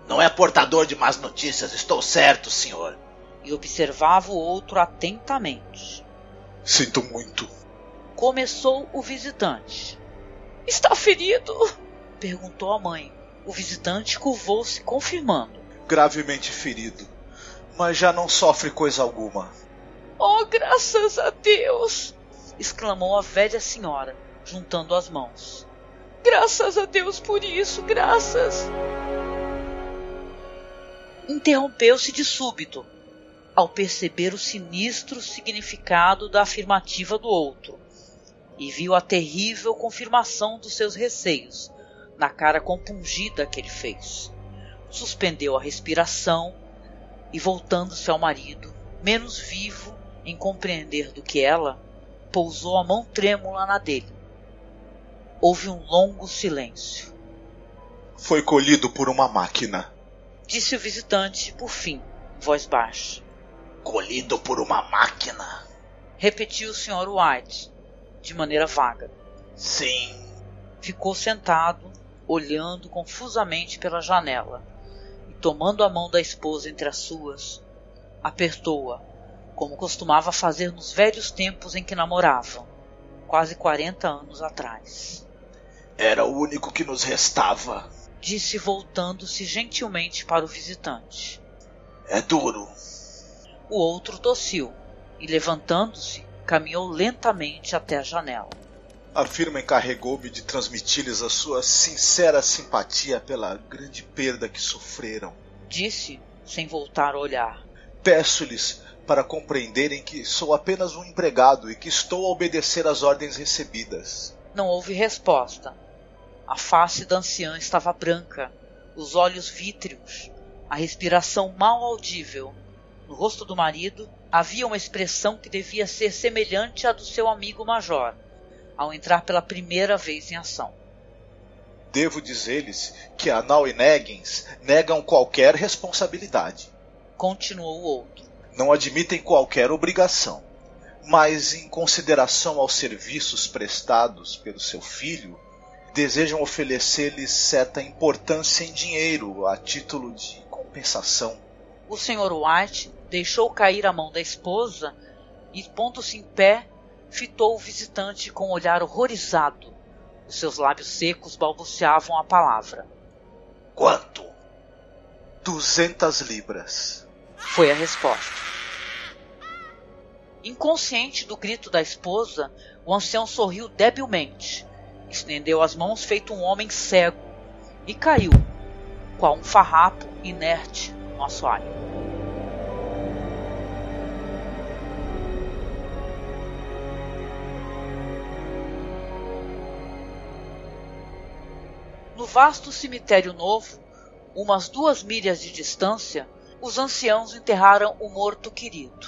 Não é portador de más notícias, estou certo, senhor. E observava o outro atentamente. Sinto muito. Começou o visitante. Está ferido? perguntou a mãe. O visitante curvou-se, confirmando. Gravemente ferido, mas já não sofre coisa alguma. Oh, graças a Deus! exclamou a velha senhora, juntando as mãos. Graças a Deus por isso, graças! Interrompeu-se de súbito, ao perceber o sinistro significado da afirmativa do outro, e viu a terrível confirmação dos seus receios na cara compungida que ele fez. Suspendeu a respiração e, voltando-se ao marido, menos vivo em compreender do que ela, pousou a mão trêmula na dele. Houve um longo silêncio. Foi colhido por uma máquina, disse o visitante, por fim, voz baixa. Colhido por uma máquina? repetiu o Sr. White, de maneira vaga. Sim. Ficou sentado, olhando confusamente pela janela, e tomando a mão da esposa entre as suas, apertou-a como costumava fazer nos velhos tempos em que namoravam, quase 40 anos atrás. Era o único que nos restava, disse voltando-se gentilmente para o visitante. É duro. O outro tossiu e, levantando-se, caminhou lentamente até a janela. A firma encarregou-me de transmitir-lhes a sua sincera simpatia pela grande perda que sofreram. Disse, sem voltar a olhar. Peço-lhes para compreenderem que sou apenas um empregado e que estou a obedecer às ordens recebidas. Não houve resposta. A face da anciã estava branca, os olhos vítreos, a respiração mal audível. No rosto do marido havia uma expressão que devia ser semelhante à do seu amigo major ao entrar pela primeira vez em ação. Devo dizer-lhes que a Nau e Neggins negam qualquer responsabilidade. Continuou o outro. Não admitem qualquer obrigação, mas em consideração aos serviços prestados pelo seu filho, desejam oferecer-lhes certa importância em dinheiro a título de compensação. O Sr. White deixou cair a mão da esposa e, pondo-se em pé, fitou o visitante com um olhar horrorizado. Os seus lábios secos balbuciavam a palavra. Quanto? Duzentas libras. Foi a resposta. Inconsciente do grito da esposa, o ancião sorriu debilmente, estendeu as mãos feito um homem cego e caiu, qual um farrapo inerte no assoalho. No vasto cemitério novo, umas duas milhas de distância, os anciãos enterraram o morto querido.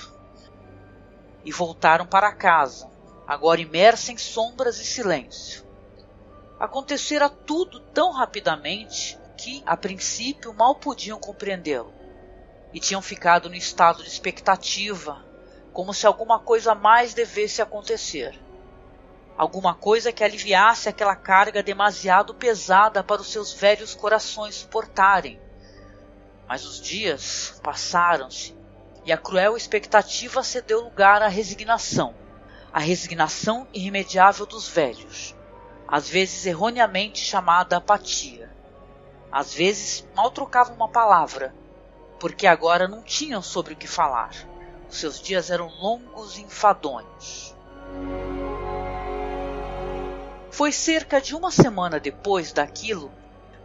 E voltaram para casa, agora imersa em sombras e silêncio. Acontecera tudo tão rapidamente que, a princípio, mal podiam compreendê-lo. E tinham ficado no estado de expectativa, como se alguma coisa mais devesse acontecer alguma coisa que aliviasse aquela carga demasiado pesada para os seus velhos corações suportarem. Mas os dias passaram-se e a cruel expectativa cedeu lugar à resignação, a resignação irremediável dos velhos, às vezes erroneamente chamada apatia. Às vezes mal trocavam uma palavra, porque agora não tinham sobre o que falar. Os seus dias eram longos e enfadonhos. Foi cerca de uma semana depois daquilo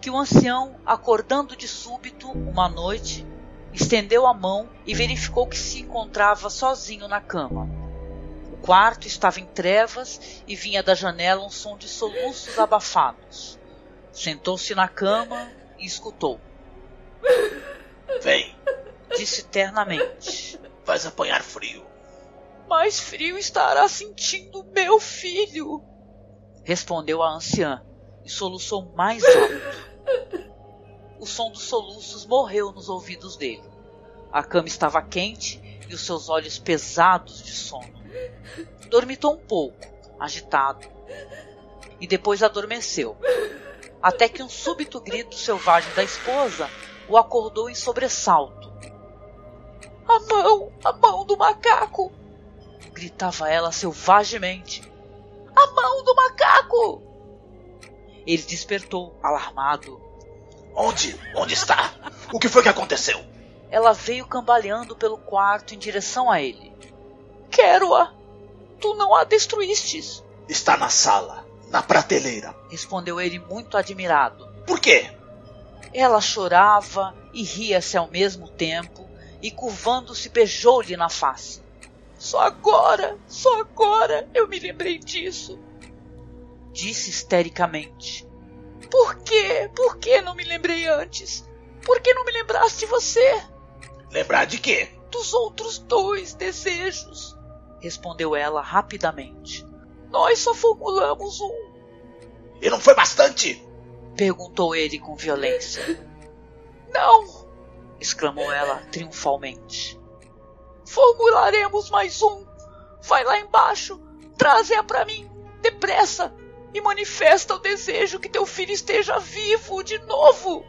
que o ancião, acordando de súbito uma noite, estendeu a mão e verificou que se encontrava sozinho na cama. O quarto estava em trevas e vinha da janela um som de soluços abafados. Sentou-se na cama e escutou. Vem, disse ternamente. Vais apanhar frio. Mais frio estará sentindo meu filho respondeu a anciã e soluçou mais alto. O som dos soluços morreu nos ouvidos dele. A cama estava quente e os seus olhos pesados de sono. Dormitou um pouco, agitado, e depois adormeceu, até que um súbito grito selvagem da esposa o acordou em sobressalto. A mão, a mão do macaco! gritava ela selvagemente a mão do macaco! Ele despertou, alarmado. Onde? Onde está? O que foi que aconteceu? Ela veio cambaleando pelo quarto em direção a ele. Quero-a! Tu não a destruístes! Está na sala, na prateleira. Respondeu ele muito admirado. Por quê? Ela chorava e ria-se ao mesmo tempo e curvando-se beijou-lhe na face. Só agora, só agora eu me lembrei disso. Disse histericamente. Por quê? Por que não me lembrei antes? Por que não me lembraste de você? Lembrar de quê? Dos outros dois desejos, respondeu ela rapidamente. Nós só formulamos um. E não foi bastante? Perguntou ele com violência. Não! exclamou ela triunfalmente. Formularemos mais um. Vai lá embaixo, traze-a para mim, depressa, e manifesta o desejo que teu filho esteja vivo de novo.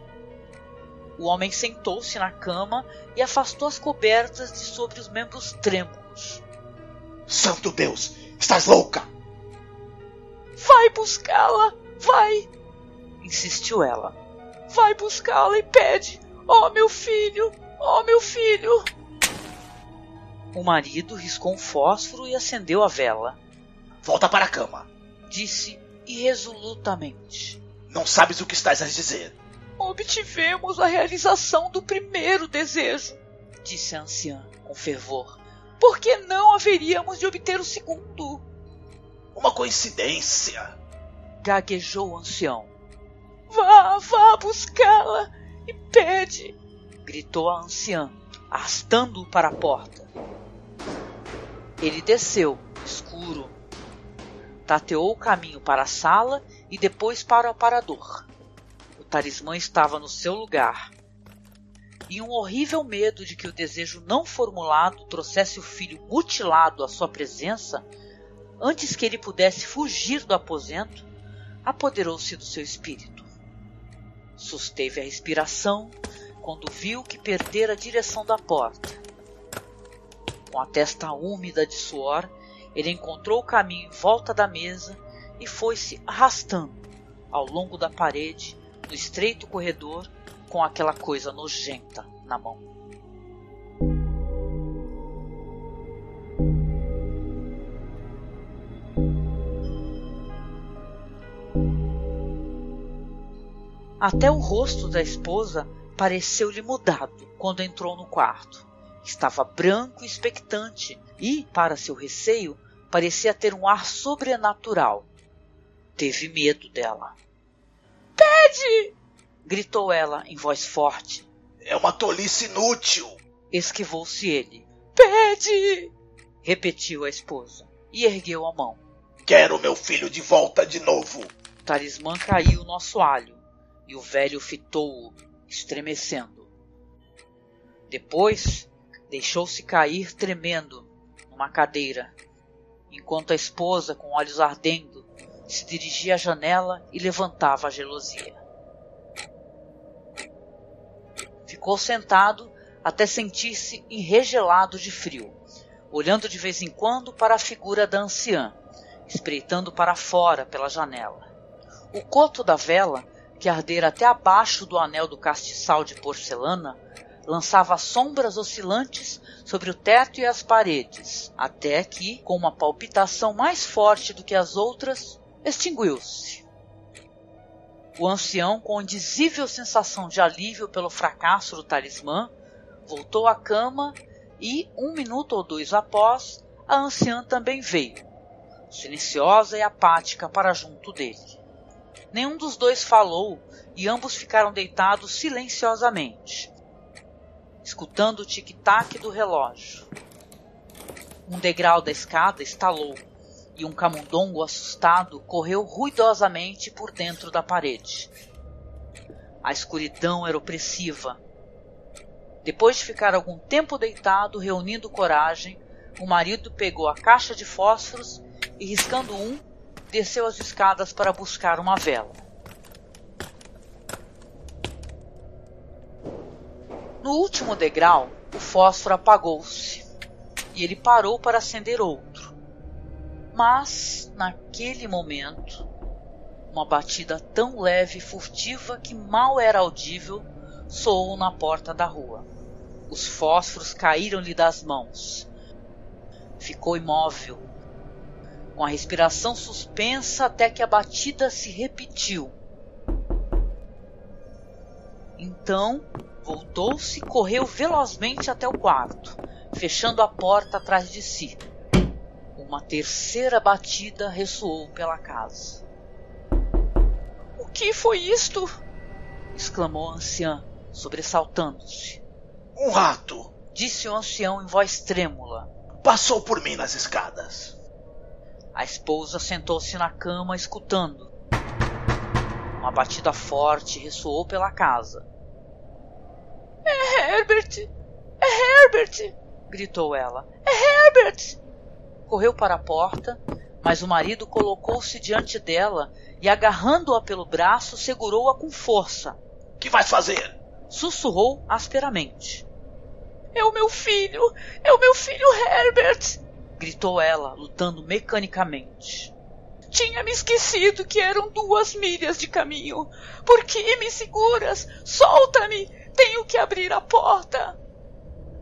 O homem sentou-se na cama e afastou as cobertas de sobre os membros trêmulos. Santo Deus, estás louca! Vai buscá-la, vai! insistiu ela. Vai buscá-la e pede: Oh, meu filho! Oh, meu filho! O marido riscou um fósforo e acendeu a vela. Volta para a cama, disse irresolutamente. Não sabes o que estás a dizer. Obtivemos a realização do primeiro desejo, disse a anciã com fervor. Por que não haveríamos de obter o segundo? Uma coincidência, gaguejou o ancião. Vá, vá buscá-la e pede, gritou a anciã, arrastando-o para a porta. Ele desceu, escuro, tateou o caminho para a sala e depois para o aparador. O talismã estava no seu lugar. E um horrível medo de que o desejo não formulado trouxesse o filho mutilado à sua presença, antes que ele pudesse fugir do aposento, apoderou-se do seu espírito. Susteve a respiração quando viu que perdera a direção da porta com a testa úmida de suor, ele encontrou o caminho em volta da mesa e foi-se arrastando ao longo da parede, no estreito corredor, com aquela coisa nojenta na mão. Até o rosto da esposa pareceu-lhe mudado quando entrou no quarto. Estava branco e expectante e, para seu receio, parecia ter um ar sobrenatural. Teve medo dela. Pede! gritou ela em voz forte. É uma tolice inútil! Esquivou-se ele. Pede! repetiu a esposa e ergueu a mão. Quero meu filho de volta de novo! O talismã caiu no assoalho e o velho fitou-o, estremecendo. Depois Deixou-se cair tremendo numa cadeira, enquanto a esposa, com olhos ardendo, se dirigia à janela e levantava a gelosia. Ficou sentado até sentir-se enregelado de frio, olhando de vez em quando para a figura da anciã, espreitando para fora pela janela. O coto da vela, que ardera até abaixo do anel do castiçal de porcelana, lançava sombras oscilantes sobre o teto e as paredes, até que, com uma palpitação mais forte do que as outras, extinguiu-se. O ancião, com indizível sensação de alívio pelo fracasso do talismã, voltou à cama e, um minuto ou dois após, a anciã também veio, silenciosa e apática para junto dele. Nenhum dos dois falou e ambos ficaram deitados silenciosamente, escutando o tic-tac do relógio. Um degrau da escada estalou e um camundongo assustado correu ruidosamente por dentro da parede. A escuridão era opressiva. Depois de ficar algum tempo deitado, reunindo coragem, o marido pegou a caixa de fósforos e, riscando um, desceu as escadas para buscar uma vela. No último degrau, o fósforo apagou-se e ele parou para acender outro. Mas, naquele momento, uma batida tão leve e furtiva que mal era audível soou na porta da rua. Os fósforos caíram-lhe das mãos. Ficou imóvel, com a respiração suspensa até que a batida se repetiu. Então, Voltou-se e correu velozmente até o quarto, fechando a porta atrás de si. Uma terceira batida ressoou pela casa. O que foi isto? exclamou a anciã, sobressaltando-se. Um rato, disse o ancião em voz trêmula. Passou por mim nas escadas. A esposa sentou-se na cama, escutando. Uma batida forte ressoou pela casa é Herbert! É Herbert! gritou ela. É Herbert! Correu para a porta, mas o marido colocou-se diante dela e, agarrando-a pelo braço, segurou-a com força. Que vais fazer? sussurrou asperamente. É o meu filho! É o meu filho Herbert! gritou ela, lutando mecanicamente. Tinha me esquecido que eram duas milhas de caminho. Por que me seguras? Solta-me! Tenho que abrir a porta!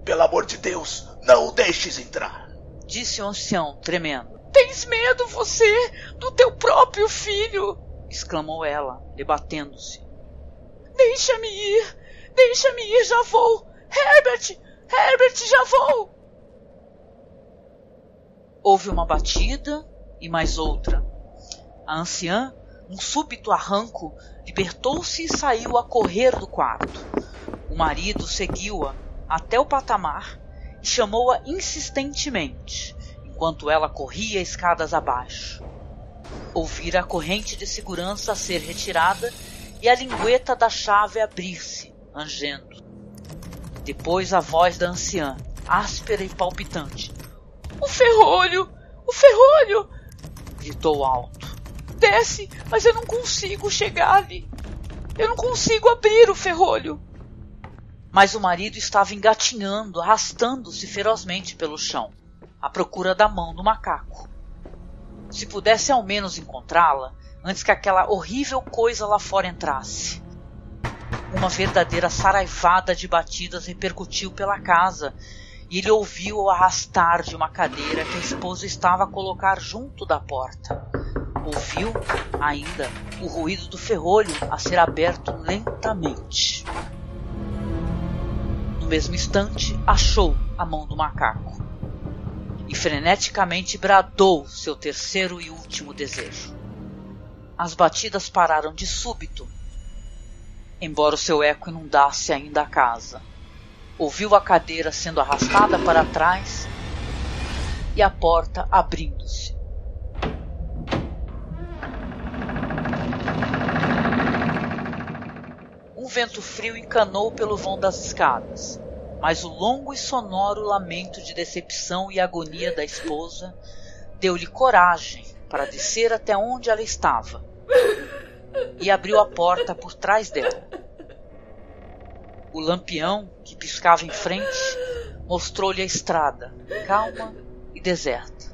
Pelo amor de Deus, não o deixes entrar! Disse o ancião, tremendo. Tens medo, você, do teu próprio filho! exclamou ela, debatendo-se. Deixa-me ir! Deixa-me ir, já vou! Herbert! Herbert, já vou! Houve uma batida e mais outra. A anciã, um súbito arranco, libertou-se e saiu a correr do quarto. O marido seguiu-a até o patamar e chamou-a insistentemente, enquanto ela corria escadas abaixo. Ouvira a corrente de segurança ser retirada e a lingueta da chave abrir-se, angendo. Depois a voz da anciã, áspera e palpitante. O ferrolho! O ferrolho! gritou alto. Desce, mas eu não consigo chegar ali. Eu não consigo abrir o ferrolho. Mas o marido estava engatinhando, arrastando-se ferozmente pelo chão, à procura da mão do macaco. Se pudesse ao menos encontrá-la, antes que aquela horrível coisa lá fora entrasse. Uma verdadeira saraivada de batidas repercutiu pela casa e ele ouviu o arrastar de uma cadeira que a esposa estava a colocar junto da porta. Ouviu, ainda, o ruído do ferrolho a ser aberto lentamente. Mesmo instante, achou a mão do macaco e freneticamente bradou seu terceiro e último desejo. As batidas pararam de súbito embora o seu eco inundasse ainda a casa. Ouviu a cadeira sendo arrastada para trás e a porta abrindo-se. Um vento frio encanou pelo vão das escadas, mas o longo e sonoro lamento de decepção e agonia da esposa deu-lhe coragem para descer até onde ela estava e abriu a porta por trás dela. O lampião, que piscava em frente, mostrou-lhe a estrada, calma e deserta.